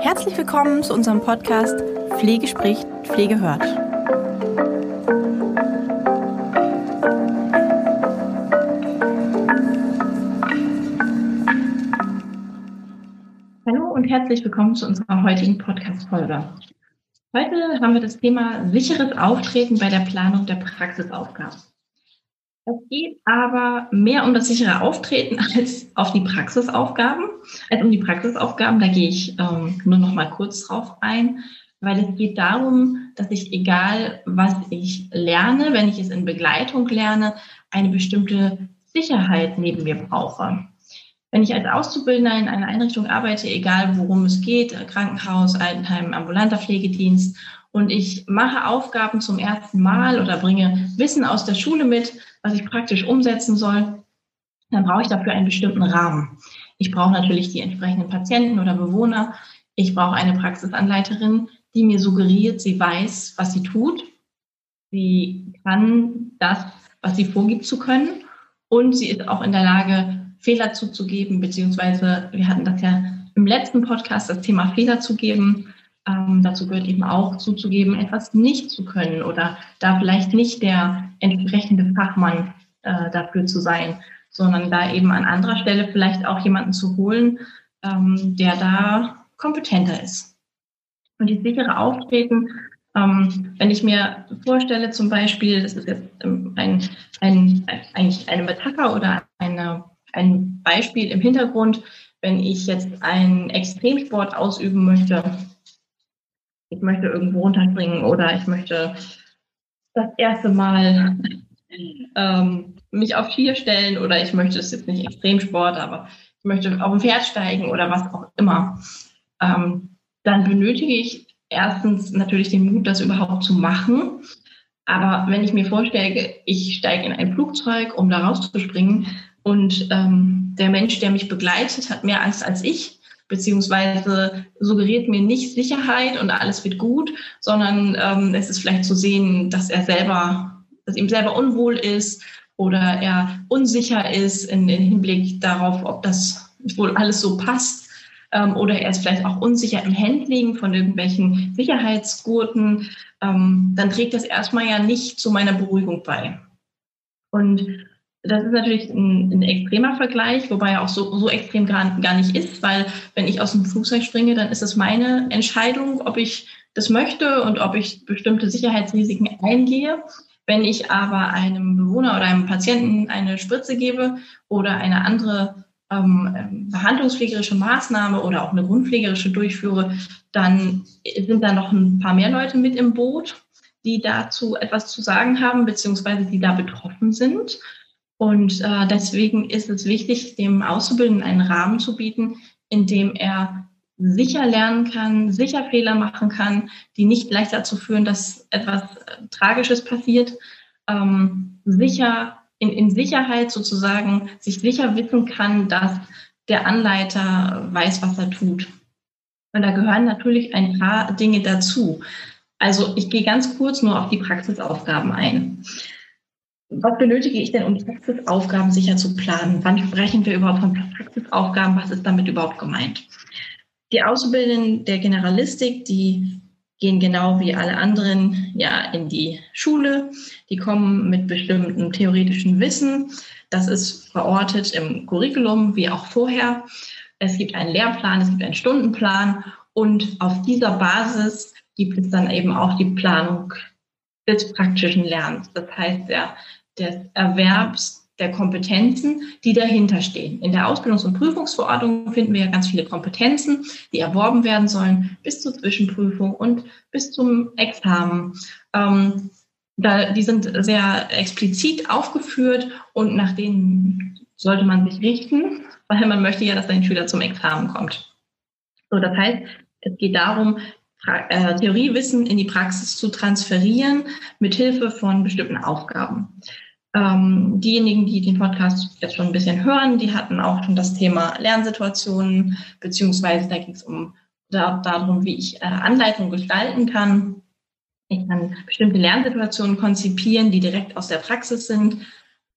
Herzlich willkommen zu unserem Podcast Pflege spricht, Pflege hört. Hallo und herzlich willkommen zu unserer heutigen Podcast-Folge. Heute haben wir das Thema sicheres Auftreten bei der Planung der Praxisaufgaben. Es geht aber mehr um das sichere Auftreten als auf die Praxisaufgaben, als um die Praxisaufgaben. Da gehe ich ähm, nur noch mal kurz drauf ein, weil es geht darum, dass ich, egal was ich lerne, wenn ich es in Begleitung lerne, eine bestimmte Sicherheit neben mir brauche. Wenn ich als Auszubildender in einer Einrichtung arbeite, egal worum es geht, Krankenhaus, Altenheim, ambulanter Pflegedienst, und ich mache Aufgaben zum ersten Mal oder bringe Wissen aus der Schule mit, was ich praktisch umsetzen soll, dann brauche ich dafür einen bestimmten Rahmen. Ich brauche natürlich die entsprechenden Patienten oder Bewohner. Ich brauche eine Praxisanleiterin, die mir suggeriert, sie weiß, was sie tut. Sie kann das, was sie vorgibt zu können. Und sie ist auch in der Lage, Fehler zuzugeben, beziehungsweise wir hatten das ja im letzten Podcast, das Thema Fehler zu geben. Ähm, dazu gehört eben auch zuzugeben, etwas nicht zu können oder da vielleicht nicht der entsprechende Fachmann äh, dafür zu sein, sondern da eben an anderer Stelle vielleicht auch jemanden zu holen, ähm, der da kompetenter ist. Und die sichere Auftreten, ähm, wenn ich mir vorstelle, zum Beispiel, das ist jetzt ähm, ein, ein, eigentlich eine Metapher oder eine ein Beispiel im Hintergrund, wenn ich jetzt einen Extremsport ausüben möchte, ich möchte irgendwo runterspringen oder ich möchte das erste Mal ähm, mich auf Skier stellen oder ich möchte, es jetzt nicht Extremsport, aber ich möchte auf ein Pferd steigen oder was auch immer, ähm, dann benötige ich erstens natürlich den Mut, das überhaupt zu machen. Aber wenn ich mir vorstelle, ich steige in ein Flugzeug, um da rauszuspringen, und ähm, der Mensch, der mich begleitet, hat mehr Angst als ich, beziehungsweise suggeriert mir nicht Sicherheit und alles wird gut, sondern ähm, es ist vielleicht zu sehen, dass er selber, dass ihm selber unwohl ist oder er unsicher ist in, in Hinblick darauf, ob das wohl alles so passt. Ähm, oder er ist vielleicht auch unsicher im Handling von irgendwelchen Sicherheitsgurten. Ähm, dann trägt das erstmal ja nicht zu meiner Beruhigung bei. Und das ist natürlich ein, ein, extremer Vergleich, wobei er auch so, so extrem gar, gar nicht ist, weil wenn ich aus dem Flugzeug springe, dann ist es meine Entscheidung, ob ich das möchte und ob ich bestimmte Sicherheitsrisiken eingehe. Wenn ich aber einem Bewohner oder einem Patienten eine Spritze gebe oder eine andere ähm, behandlungspflegerische Maßnahme oder auch eine grundpflegerische durchführe, dann sind da noch ein paar mehr Leute mit im Boot, die dazu etwas zu sagen haben, beziehungsweise die da betroffen sind. Und äh, deswegen ist es wichtig, dem Auszubildenden einen Rahmen zu bieten, in dem er sicher lernen kann, sicher Fehler machen kann, die nicht gleich dazu führen, dass etwas äh, Tragisches passiert, ähm, sicher in, in Sicherheit sozusagen sich sicher wissen kann, dass der Anleiter weiß, was er tut. Und da gehören natürlich ein paar Dinge dazu. Also ich gehe ganz kurz nur auf die Praxisaufgaben ein was benötige ich denn, um Praxisaufgaben sicher zu planen? Wann sprechen wir überhaupt von Praxisaufgaben? Was ist damit überhaupt gemeint? Die Auszubildenden der Generalistik, die gehen genau wie alle anderen ja in die Schule. Die kommen mit bestimmtem theoretischen Wissen. Das ist verortet im Curriculum wie auch vorher. Es gibt einen Lehrplan, es gibt einen Stundenplan und auf dieser Basis gibt es dann eben auch die Planung des praktischen Lernens. Das heißt, der des Erwerbs der Kompetenzen, die dahinter stehen. In der Ausbildungs- und Prüfungsverordnung finden wir ja ganz viele Kompetenzen, die erworben werden sollen, bis zur Zwischenprüfung und bis zum Examen. Ähm, da, die sind sehr explizit aufgeführt und nach denen sollte man sich richten, weil man möchte ja, dass ein Schüler zum Examen kommt. So, das heißt, es geht darum, äh, Theoriewissen in die Praxis zu transferieren mit Hilfe von bestimmten Aufgaben. Ähm, diejenigen, die den Podcast jetzt schon ein bisschen hören, die hatten auch schon das Thema Lernsituationen, beziehungsweise da ging es um da, darum, wie ich äh, Anleitungen gestalten kann. Ich kann bestimmte Lernsituationen konzipieren, die direkt aus der Praxis sind.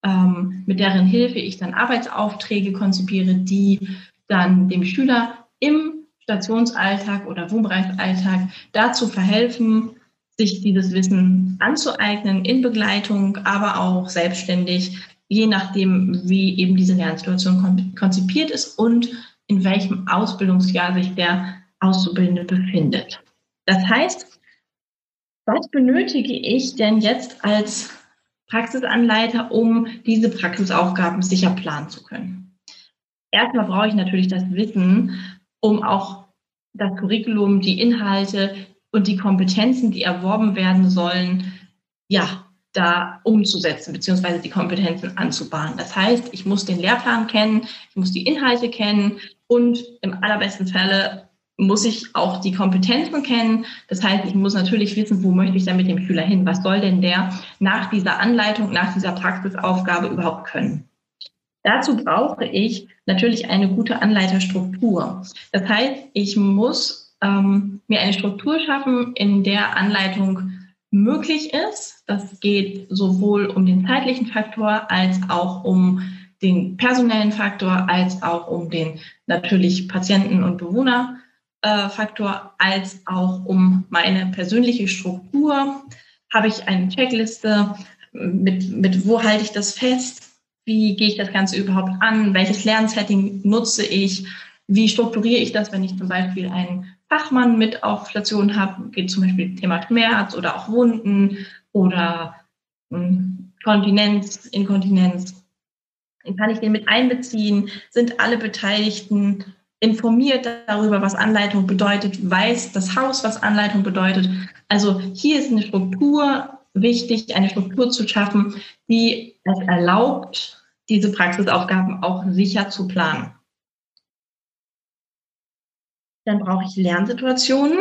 ähm, mit deren Hilfe ich dann Arbeitsaufträge konzipiere, die dann dem Schüler im Stationsalltag oder Wohnbereichsalltag dazu verhelfen, sich dieses Wissen anzueignen in Begleitung, aber auch selbstständig, je nachdem, wie eben diese Lernsituation konzipiert ist und in welchem Ausbildungsjahr sich der Auszubildende befindet. Das heißt, was benötige ich denn jetzt als Praxisanleiter, um diese Praxisaufgaben sicher planen zu können? Erstmal brauche ich natürlich das Wissen, um auch das Curriculum, die Inhalte und die Kompetenzen, die erworben werden sollen, ja, da umzusetzen, beziehungsweise die Kompetenzen anzubahnen. Das heißt, ich muss den Lehrplan kennen, ich muss die Inhalte kennen und im allerbesten Falle muss ich auch die Kompetenzen kennen. Das heißt, ich muss natürlich wissen, wo möchte ich dann mit dem Schüler hin? Was soll denn der nach dieser Anleitung, nach dieser Praxisaufgabe überhaupt können? Dazu brauche ich natürlich eine gute Anleiterstruktur. Das heißt, ich muss ähm, mir eine Struktur schaffen, in der Anleitung möglich ist. Das geht sowohl um den zeitlichen Faktor als auch um den personellen Faktor, als auch um den natürlich Patienten- und Bewohnerfaktor, als auch um meine persönliche Struktur. Habe ich eine Checkliste? Mit, mit wo halte ich das fest? Wie gehe ich das Ganze überhaupt an? Welches Lernsetting nutze ich? Wie strukturiere ich das, wenn ich zum Beispiel einen Fachmann mit auf Station habe? Geht zum Beispiel Thema Schmerz oder auch Wunden oder hm, Kontinenz, Inkontinenz. Kann ich den mit einbeziehen? Sind alle Beteiligten informiert darüber, was Anleitung bedeutet? Weiß das Haus, was Anleitung bedeutet? Also hier ist eine Struktur wichtig, eine Struktur zu schaffen, die es erlaubt, diese Praxisaufgaben auch sicher zu planen. Dann brauche ich Lernsituationen.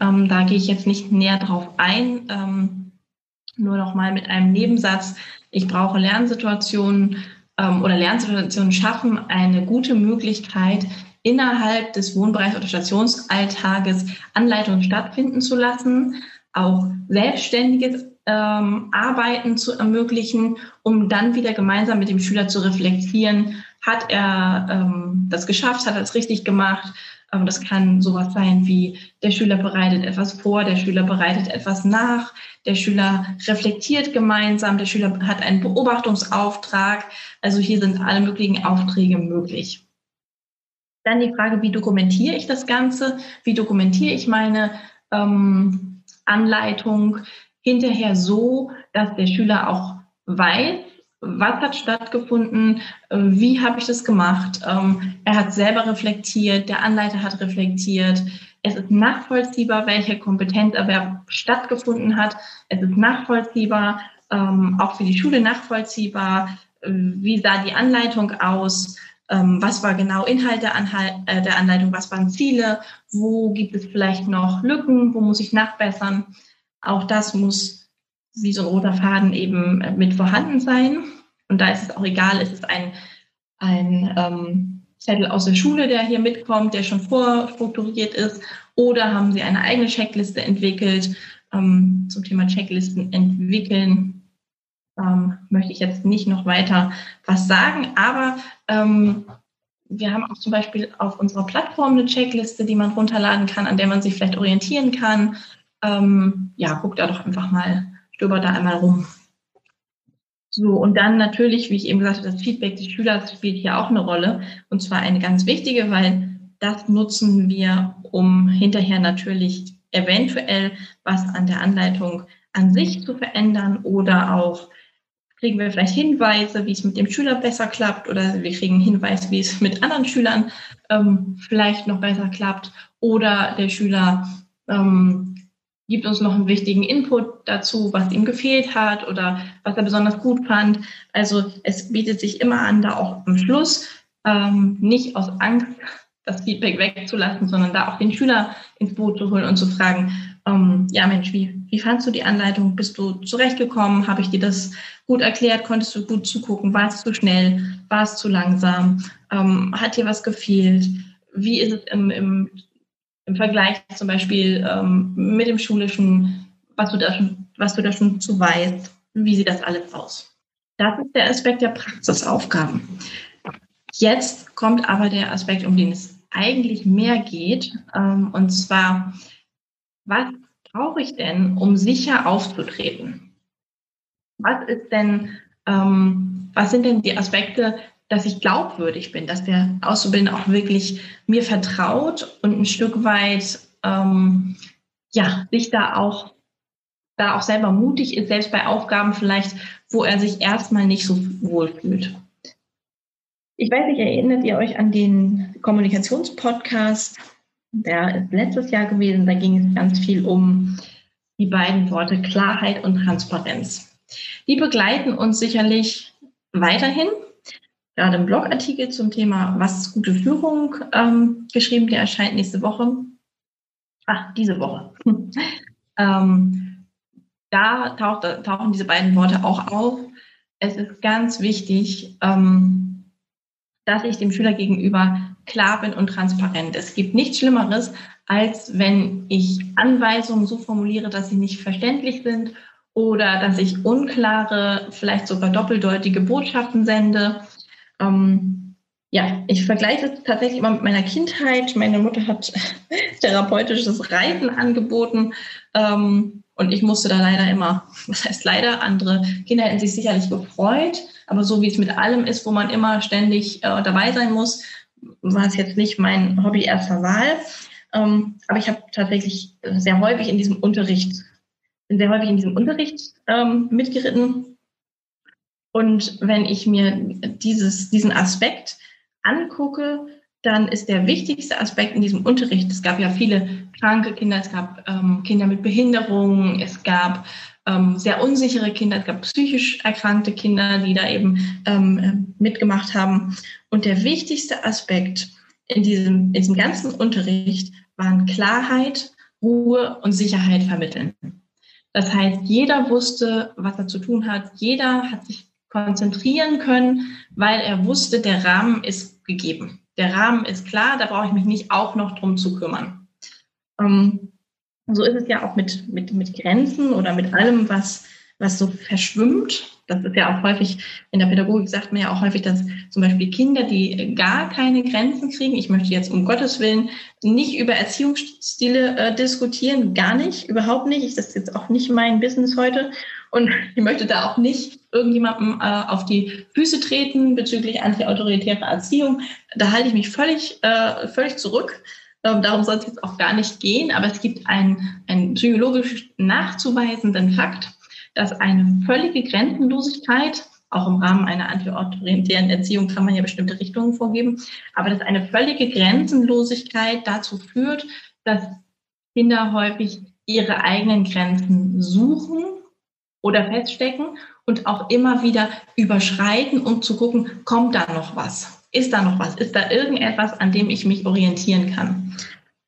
Ähm, da gehe ich jetzt nicht näher drauf ein. Ähm, nur noch mal mit einem Nebensatz. Ich brauche Lernsituationen ähm, oder Lernsituationen schaffen eine gute Möglichkeit, innerhalb des Wohnbereichs oder Stationsalltages Anleitungen stattfinden zu lassen, auch selbstständiges ähm, Arbeiten zu ermöglichen, um dann wieder gemeinsam mit dem Schüler zu reflektieren, hat er ähm, das geschafft, hat er es richtig gemacht. Ähm, das kann sowas sein wie, der Schüler bereitet etwas vor, der Schüler bereitet etwas nach, der Schüler reflektiert gemeinsam, der Schüler hat einen Beobachtungsauftrag. Also hier sind alle möglichen Aufträge möglich. Dann die Frage, wie dokumentiere ich das Ganze? Wie dokumentiere ich meine ähm, Anleitung? Hinterher so, dass der Schüler auch weiß, was hat stattgefunden, äh, wie habe ich das gemacht. Ähm, er hat selber reflektiert, der Anleiter hat reflektiert. Es ist nachvollziehbar, welcher Kompetenzerwerb stattgefunden hat. Es ist nachvollziehbar, ähm, auch für die Schule nachvollziehbar, äh, wie sah die Anleitung aus, ähm, was war genau Inhalt äh, der Anleitung, was waren Ziele, wo gibt es vielleicht noch Lücken, wo muss ich nachbessern. Auch das muss wie so ein roter Faden eben äh, mit vorhanden sein. Und da ist es auch egal, ist es ein, ein ähm, Zettel aus der Schule, der hier mitkommt, der schon vorstrukturiert ist, oder haben Sie eine eigene Checkliste entwickelt ähm, zum Thema Checklisten entwickeln? Ähm, möchte ich jetzt nicht noch weiter was sagen, aber ähm, wir haben auch zum Beispiel auf unserer Plattform eine Checkliste, die man runterladen kann, an der man sich vielleicht orientieren kann ähm, ja, guck da doch einfach mal, stöber da einmal rum. So, und dann natürlich, wie ich eben gesagt habe, das Feedback des Schülers spielt hier auch eine Rolle. Und zwar eine ganz wichtige, weil das nutzen wir, um hinterher natürlich eventuell was an der Anleitung an sich zu verändern oder auch kriegen wir vielleicht Hinweise, wie es mit dem Schüler besser klappt oder wir kriegen einen Hinweis, wie es mit anderen Schülern ähm, vielleicht noch besser klappt oder der Schüler ähm, gibt uns noch einen wichtigen Input dazu, was ihm gefehlt hat oder was er besonders gut fand. Also es bietet sich immer an, da auch am Schluss ähm, nicht aus Angst das Feedback wegzulassen, sondern da auch den Schüler ins Boot zu holen und zu fragen, ähm, ja Mensch, wie, wie fandst du die Anleitung? Bist du zurechtgekommen? Habe ich dir das gut erklärt? Konntest du gut zugucken? War es zu schnell? War es zu langsam? Ähm, hat dir was gefehlt? Wie ist es im, im im Vergleich zum Beispiel ähm, mit dem Schulischen, was du, da schon, was du da schon zu weißt, wie sieht das alles aus? Das ist der Aspekt der Praxisaufgaben. Jetzt kommt aber der Aspekt, um den es eigentlich mehr geht, ähm, und zwar, was brauche ich denn, um sicher aufzutreten? Was ist denn, ähm, was sind denn die Aspekte, dass ich glaubwürdig bin, dass der Auszubildende auch wirklich mir vertraut und ein Stück weit ähm, ja sich da auch da auch selber mutig ist, selbst bei Aufgaben vielleicht, wo er sich erstmal nicht so wohl fühlt. Ich weiß nicht, erinnert ihr euch an den Kommunikationspodcast? Der ist letztes Jahr gewesen. Da ging es ganz viel um die beiden Worte Klarheit und Transparenz. Die begleiten uns sicherlich weiterhin gerade einen Blogartikel zum Thema Was ist gute Führung ähm, geschrieben, der erscheint nächste Woche. Ach, diese Woche. ähm, da, taucht, tauchen diese beiden Worte auch auf. Es ist ganz wichtig, ähm, dass ich dem Schüler gegenüber klar bin und transparent. Es gibt nichts Schlimmeres, als wenn ich Anweisungen so formuliere, dass sie nicht verständlich sind oder dass ich unklare, vielleicht sogar doppeldeutige Botschaften sende ähm, ja, ich vergleiche es tatsächlich immer mit meiner Kindheit. Meine Mutter hat therapeutisches Reiten angeboten ähm, und ich musste da leider immer, was heißt leider, andere Kinder hätten sich sicherlich gefreut, aber so wie es mit allem ist, wo man immer ständig äh, dabei sein muss, war es jetzt nicht mein Hobby erster Wahl. Ähm, aber ich habe tatsächlich sehr häufig in diesem Unterricht, bin sehr häufig in diesem Unterricht ähm, mitgeritten und wenn ich mir dieses, diesen Aspekt angucke, dann ist der wichtigste Aspekt in diesem Unterricht, es gab ja viele kranke Kinder, es gab ähm, Kinder mit Behinderungen, es gab ähm, sehr unsichere Kinder, es gab psychisch erkrankte Kinder, die da eben ähm, mitgemacht haben. Und der wichtigste Aspekt in diesem, in diesem ganzen Unterricht waren Klarheit, Ruhe und Sicherheit vermitteln. Das heißt, jeder wusste, was er zu tun hat. Jeder hat sich konzentrieren können, weil er wusste, der Rahmen ist gegeben. Der Rahmen ist klar, da brauche ich mich nicht auch noch drum zu kümmern. Ähm, so ist es ja auch mit, mit, mit Grenzen oder mit allem, was, was so verschwimmt. Das ist ja auch häufig, in der Pädagogik sagt man ja auch häufig, dass zum Beispiel Kinder, die gar keine Grenzen kriegen, ich möchte jetzt um Gottes Willen nicht über Erziehungsstile äh, diskutieren, gar nicht, überhaupt nicht. Das ist jetzt auch nicht mein Business heute. Und ich möchte da auch nicht irgendjemandem äh, auf die Füße treten bezüglich antiautoritärer Erziehung. Da halte ich mich völlig, äh, völlig zurück. Ähm, darum soll es jetzt auch gar nicht gehen. Aber es gibt einen, einen psychologisch nachzuweisenden Fakt, dass eine völlige Grenzenlosigkeit, auch im Rahmen einer antiautoritären Erziehung kann man ja bestimmte Richtungen vorgeben, aber dass eine völlige Grenzenlosigkeit dazu führt, dass Kinder häufig ihre eigenen Grenzen suchen oder feststecken und auch immer wieder überschreiten, um zu gucken, kommt da noch was? Ist da noch was? Ist da irgendetwas, an dem ich mich orientieren kann?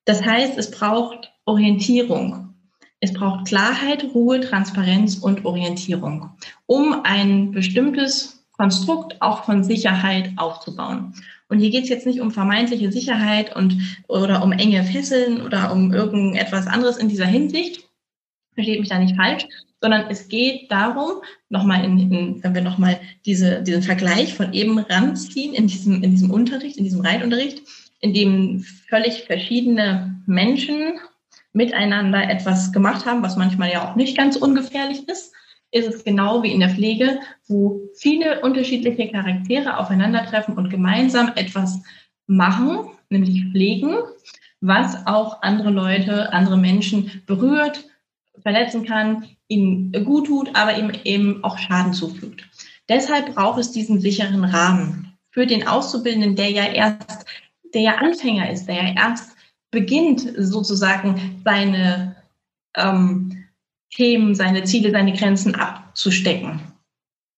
Das heißt, es braucht Orientierung. Es braucht Klarheit, Ruhe, Transparenz und Orientierung, um ein bestimmtes Konstrukt auch von Sicherheit aufzubauen. Und hier geht es jetzt nicht um vermeintliche Sicherheit und oder um enge Fesseln oder um irgendetwas anderes in dieser Hinsicht. Versteht mich da nicht falsch, sondern es geht darum, nochmal in, in, wenn wir nochmal diese, diesen Vergleich von eben ranziehen in diesem, in diesem Unterricht, in diesem Reitunterricht, in dem völlig verschiedene Menschen miteinander etwas gemacht haben, was manchmal ja auch nicht ganz ungefährlich ist, ist es genau wie in der Pflege, wo viele unterschiedliche Charaktere aufeinandertreffen und gemeinsam etwas machen, nämlich pflegen, was auch andere Leute, andere Menschen berührt, verletzen kann, ihm gut tut, aber ihm eben auch Schaden zufügt. Deshalb braucht es diesen sicheren Rahmen für den Auszubildenden, der ja erst, der ja Anfänger ist, der ja erst beginnt, sozusagen seine ähm, Themen, seine Ziele, seine Grenzen abzustecken.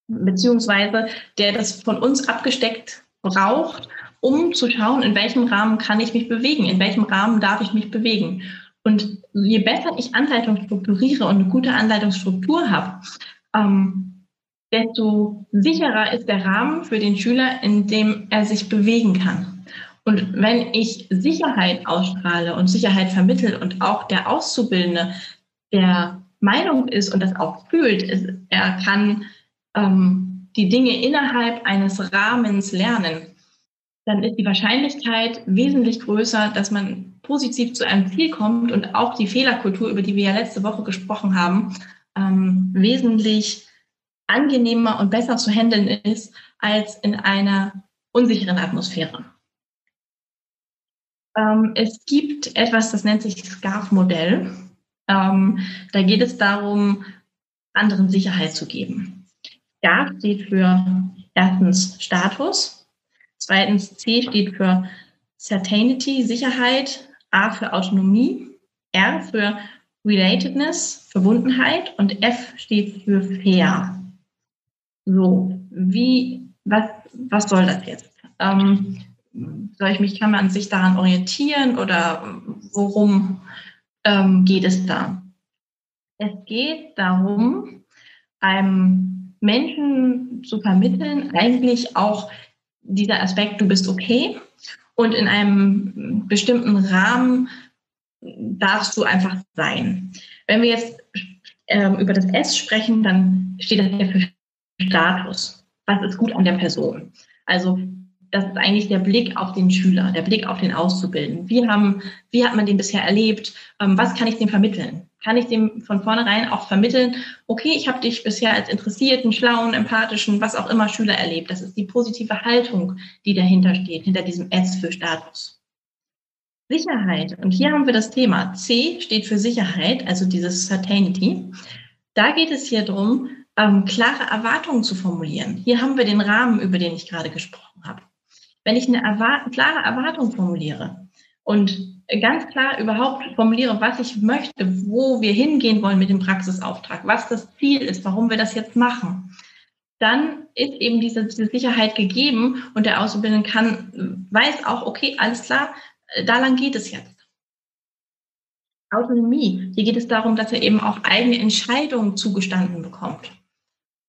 Beziehungsweise der das von uns abgesteckt braucht, um zu schauen, in welchem Rahmen kann ich mich bewegen, in welchem Rahmen darf ich mich bewegen. Und je besser ich Anleitung strukturiere und eine gute Anleitungsstruktur habe, ähm, desto sicherer ist der Rahmen für den Schüler, in dem er sich bewegen kann. Und wenn ich Sicherheit ausstrahle und Sicherheit vermittle und auch der Auszubildende der Meinung ist und das auch fühlt, ist, er kann ähm, die Dinge innerhalb eines Rahmens lernen, dann ist die Wahrscheinlichkeit wesentlich größer, dass man positiv zu einem Ziel kommt und auch die Fehlerkultur, über die wir ja letzte Woche gesprochen haben, ähm, wesentlich angenehmer und besser zu handeln ist als in einer unsicheren Atmosphäre. Ähm, es gibt etwas, das nennt sich SCARF-Modell. Ähm, da geht es darum, anderen Sicherheit zu geben. SCARF steht für erstens Status, zweitens C steht für Certainty, Sicherheit, A für Autonomie, R für Relatedness, Verbundenheit und F steht für fair. So, wie, was, was soll das jetzt? Ähm, soll ich mich, kann man sich daran orientieren oder worum ähm, geht es da? Es geht darum, einem Menschen zu vermitteln, eigentlich auch dieser Aspekt, du bist okay und in einem bestimmten Rahmen darfst du einfach sein. Wenn wir jetzt ähm, über das S sprechen, dann steht das ja für Status. Was ist gut an der Person? Also das ist eigentlich der Blick auf den Schüler, der Blick auf den Auszubildenden. Wie, haben, wie hat man den bisher erlebt? Ähm, was kann ich dem vermitteln? Kann ich dem von vornherein auch vermitteln, okay, ich habe dich bisher als interessierten, schlauen, empathischen, was auch immer Schüler erlebt. Das ist die positive Haltung, die dahinter steht, hinter diesem S für Status. Sicherheit. Und hier haben wir das Thema. C steht für Sicherheit, also dieses Certainty. Da geht es hier darum, ähm, klare Erwartungen zu formulieren. Hier haben wir den Rahmen, über den ich gerade gesprochen habe. Wenn ich eine Erwart klare Erwartung formuliere und ganz klar überhaupt formuliere, was ich möchte, wo wir hingehen wollen mit dem Praxisauftrag, was das Ziel ist, warum wir das jetzt machen, dann ist eben diese, diese Sicherheit gegeben und der Auszubildende kann, weiß auch, okay, alles klar, da lang geht es jetzt. Autonomie. Hier geht es darum, dass er eben auch eigene Entscheidungen zugestanden bekommt.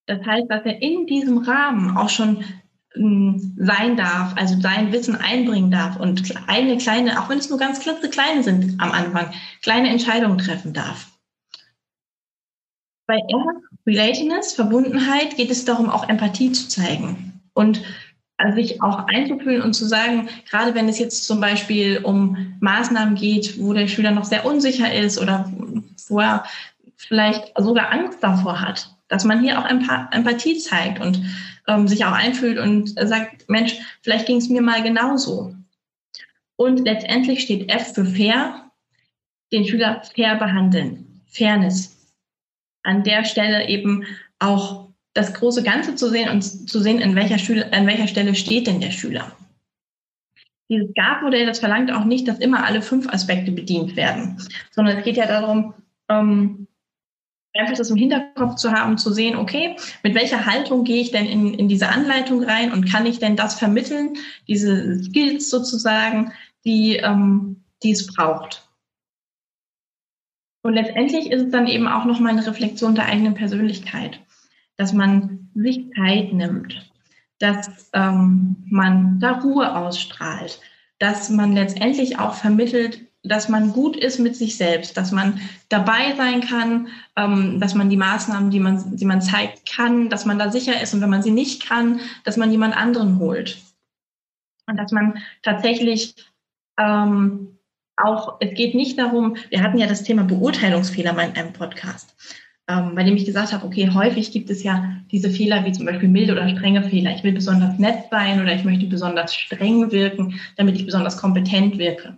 Das heißt, dass er in diesem Rahmen auch schon sein darf, also sein Wissen einbringen darf und eigene kleine, auch wenn es nur ganz klitzekleine sind am Anfang, kleine Entscheidungen treffen darf. Bei R, Relatedness, Verbundenheit, geht es darum, auch Empathie zu zeigen und sich auch einzufühlen und zu sagen, gerade wenn es jetzt zum Beispiel um Maßnahmen geht, wo der Schüler noch sehr unsicher ist oder wo er vielleicht sogar Angst davor hat, dass man hier auch Empathie zeigt und ähm, sich auch einfühlt und sagt, Mensch, vielleicht ging es mir mal genauso. Und letztendlich steht F für fair, den Schüler fair behandeln, Fairness. An der Stelle eben auch das große Ganze zu sehen und zu sehen, an welcher, Schüler, an welcher Stelle steht denn der Schüler. Dieses GAP-Modell, das verlangt auch nicht, dass immer alle fünf Aspekte bedient werden, sondern es geht ja darum, ähm, einfach das im Hinterkopf zu haben, zu sehen, okay, mit welcher Haltung gehe ich denn in, in diese Anleitung rein und kann ich denn das vermitteln, diese Skills sozusagen, die, ähm, die es braucht. Und letztendlich ist es dann eben auch nochmal eine Reflexion der eigenen Persönlichkeit, dass man sich Zeit nimmt, dass ähm, man da Ruhe ausstrahlt, dass man letztendlich auch vermittelt, dass man gut ist mit sich selbst, dass man dabei sein kann, ähm, dass man die Maßnahmen, die man, die man zeigt, kann, dass man da sicher ist und wenn man sie nicht kann, dass man jemand anderen holt. Und dass man tatsächlich ähm, auch, es geht nicht darum, wir hatten ja das Thema Beurteilungsfehler mal in einem Podcast, ähm, bei dem ich gesagt habe, okay, häufig gibt es ja diese Fehler wie zum Beispiel milde oder strenge Fehler. Ich will besonders nett sein oder ich möchte besonders streng wirken, damit ich besonders kompetent wirke.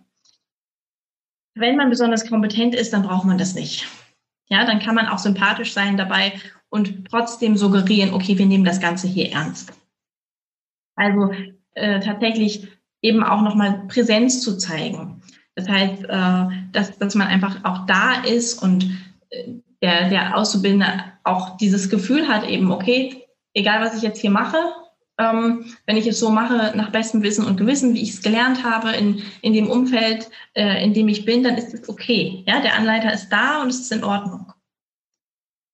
Wenn man besonders kompetent ist, dann braucht man das nicht. Ja, dann kann man auch sympathisch sein dabei und trotzdem suggerieren, okay, wir nehmen das Ganze hier ernst. Also äh, tatsächlich eben auch nochmal Präsenz zu zeigen. Das heißt, äh, dass, dass man einfach auch da ist und äh, der, der Auszubildende auch dieses Gefühl hat, eben, okay, egal was ich jetzt hier mache, ähm, wenn ich es so mache, nach bestem Wissen und Gewissen, wie ich es gelernt habe, in, in dem Umfeld, äh, in dem ich bin, dann ist es okay. Ja, der Anleiter ist da und es ist in Ordnung.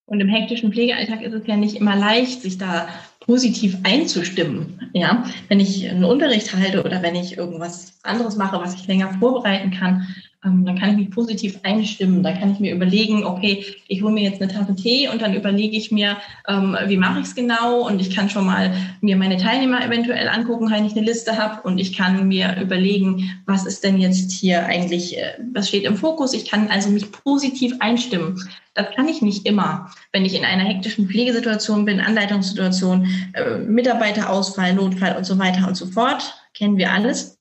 Und im hektischen Pflegealltag ist es ja nicht immer leicht, sich da positiv einzustimmen. Ja, wenn ich einen Unterricht halte oder wenn ich irgendwas anderes mache, was ich länger vorbereiten kann, dann kann ich mich positiv einstimmen. Dann kann ich mir überlegen, okay, ich hole mir jetzt eine Tasse Tee und dann überlege ich mir, ähm, wie mache ich es genau und ich kann schon mal mir meine Teilnehmer eventuell angucken, wenn ich eine Liste habe und ich kann mir überlegen, was ist denn jetzt hier eigentlich, äh, was steht im Fokus. Ich kann also mich positiv einstimmen. Das kann ich nicht immer, wenn ich in einer hektischen Pflegesituation bin, Anleitungssituation, äh, Mitarbeiterausfall, Notfall und so weiter und so fort. Kennen wir alles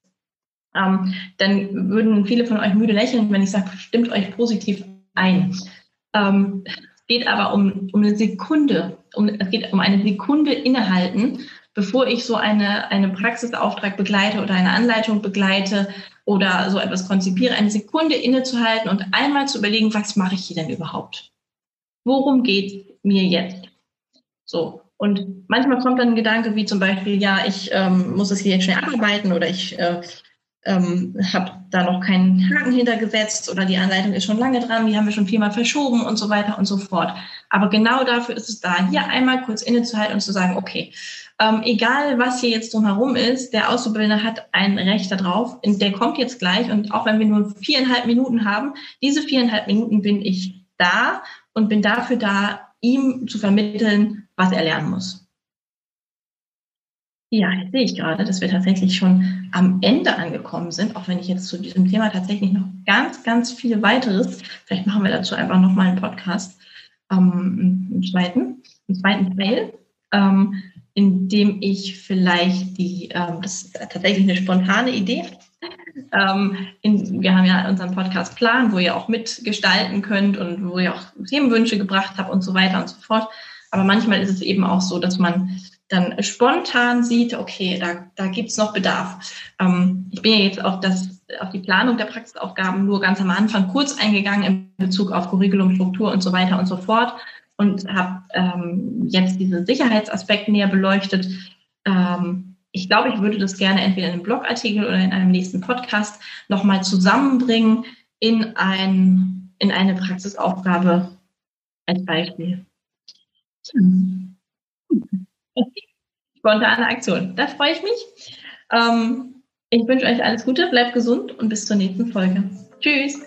ähm, dann würden viele von euch müde lächeln, wenn ich sage, stimmt euch positiv ein. Ähm, es geht aber um, um eine Sekunde, um, es geht um eine Sekunde innehalten, bevor ich so eine, eine Praxisauftrag begleite oder eine Anleitung begleite oder so etwas konzipiere, eine Sekunde innezuhalten und einmal zu überlegen, was mache ich hier denn überhaupt? Worum geht mir jetzt? So. Und manchmal kommt dann ein Gedanke wie zum Beispiel, ja, ich ähm, muss es hier jetzt schnell abarbeiten oder ich äh, ähm, habe da noch keinen Haken hintergesetzt oder die Anleitung ist schon lange dran, die haben wir schon viermal verschoben und so weiter und so fort. Aber genau dafür ist es da, hier einmal kurz innezuhalten und zu sagen, okay, ähm, egal was hier jetzt drumherum ist, der Auszubildende hat ein Recht darauf, der kommt jetzt gleich und auch wenn wir nur viereinhalb Minuten haben, diese viereinhalb Minuten bin ich da und bin dafür da, ihm zu vermitteln, was er lernen muss. Ja, jetzt sehe ich gerade, dass wir tatsächlich schon am Ende angekommen sind, auch wenn ich jetzt zu diesem Thema tatsächlich noch ganz, ganz viel weiteres, vielleicht machen wir dazu einfach nochmal einen Podcast, ähm, einen, zweiten, einen zweiten Teil, ähm, in dem ich vielleicht die, ähm, das ist tatsächlich eine spontane Idee, ähm, in, wir haben ja unseren Podcast Plan, wo ihr auch mitgestalten könnt und wo ihr auch Themenwünsche gebracht habt und so weiter und so fort. Aber manchmal ist es eben auch so, dass man dann spontan sieht, okay, da, da gibt's noch Bedarf. Ähm, ich bin ja jetzt auf, das, auf die Planung der Praxisaufgaben nur ganz am Anfang kurz eingegangen in Bezug auf Curriculum, Struktur und so weiter und so fort und habe ähm, jetzt diesen Sicherheitsaspekt näher beleuchtet. Ähm, ich glaube, ich würde das gerne entweder in einem Blogartikel oder in einem nächsten Podcast nochmal zusammenbringen in, ein, in eine Praxisaufgabe als Beispiel. Hm. Spontane Aktion. Da freue ich mich. Ähm, ich wünsche euch alles Gute, bleibt gesund und bis zur nächsten Folge. Tschüss.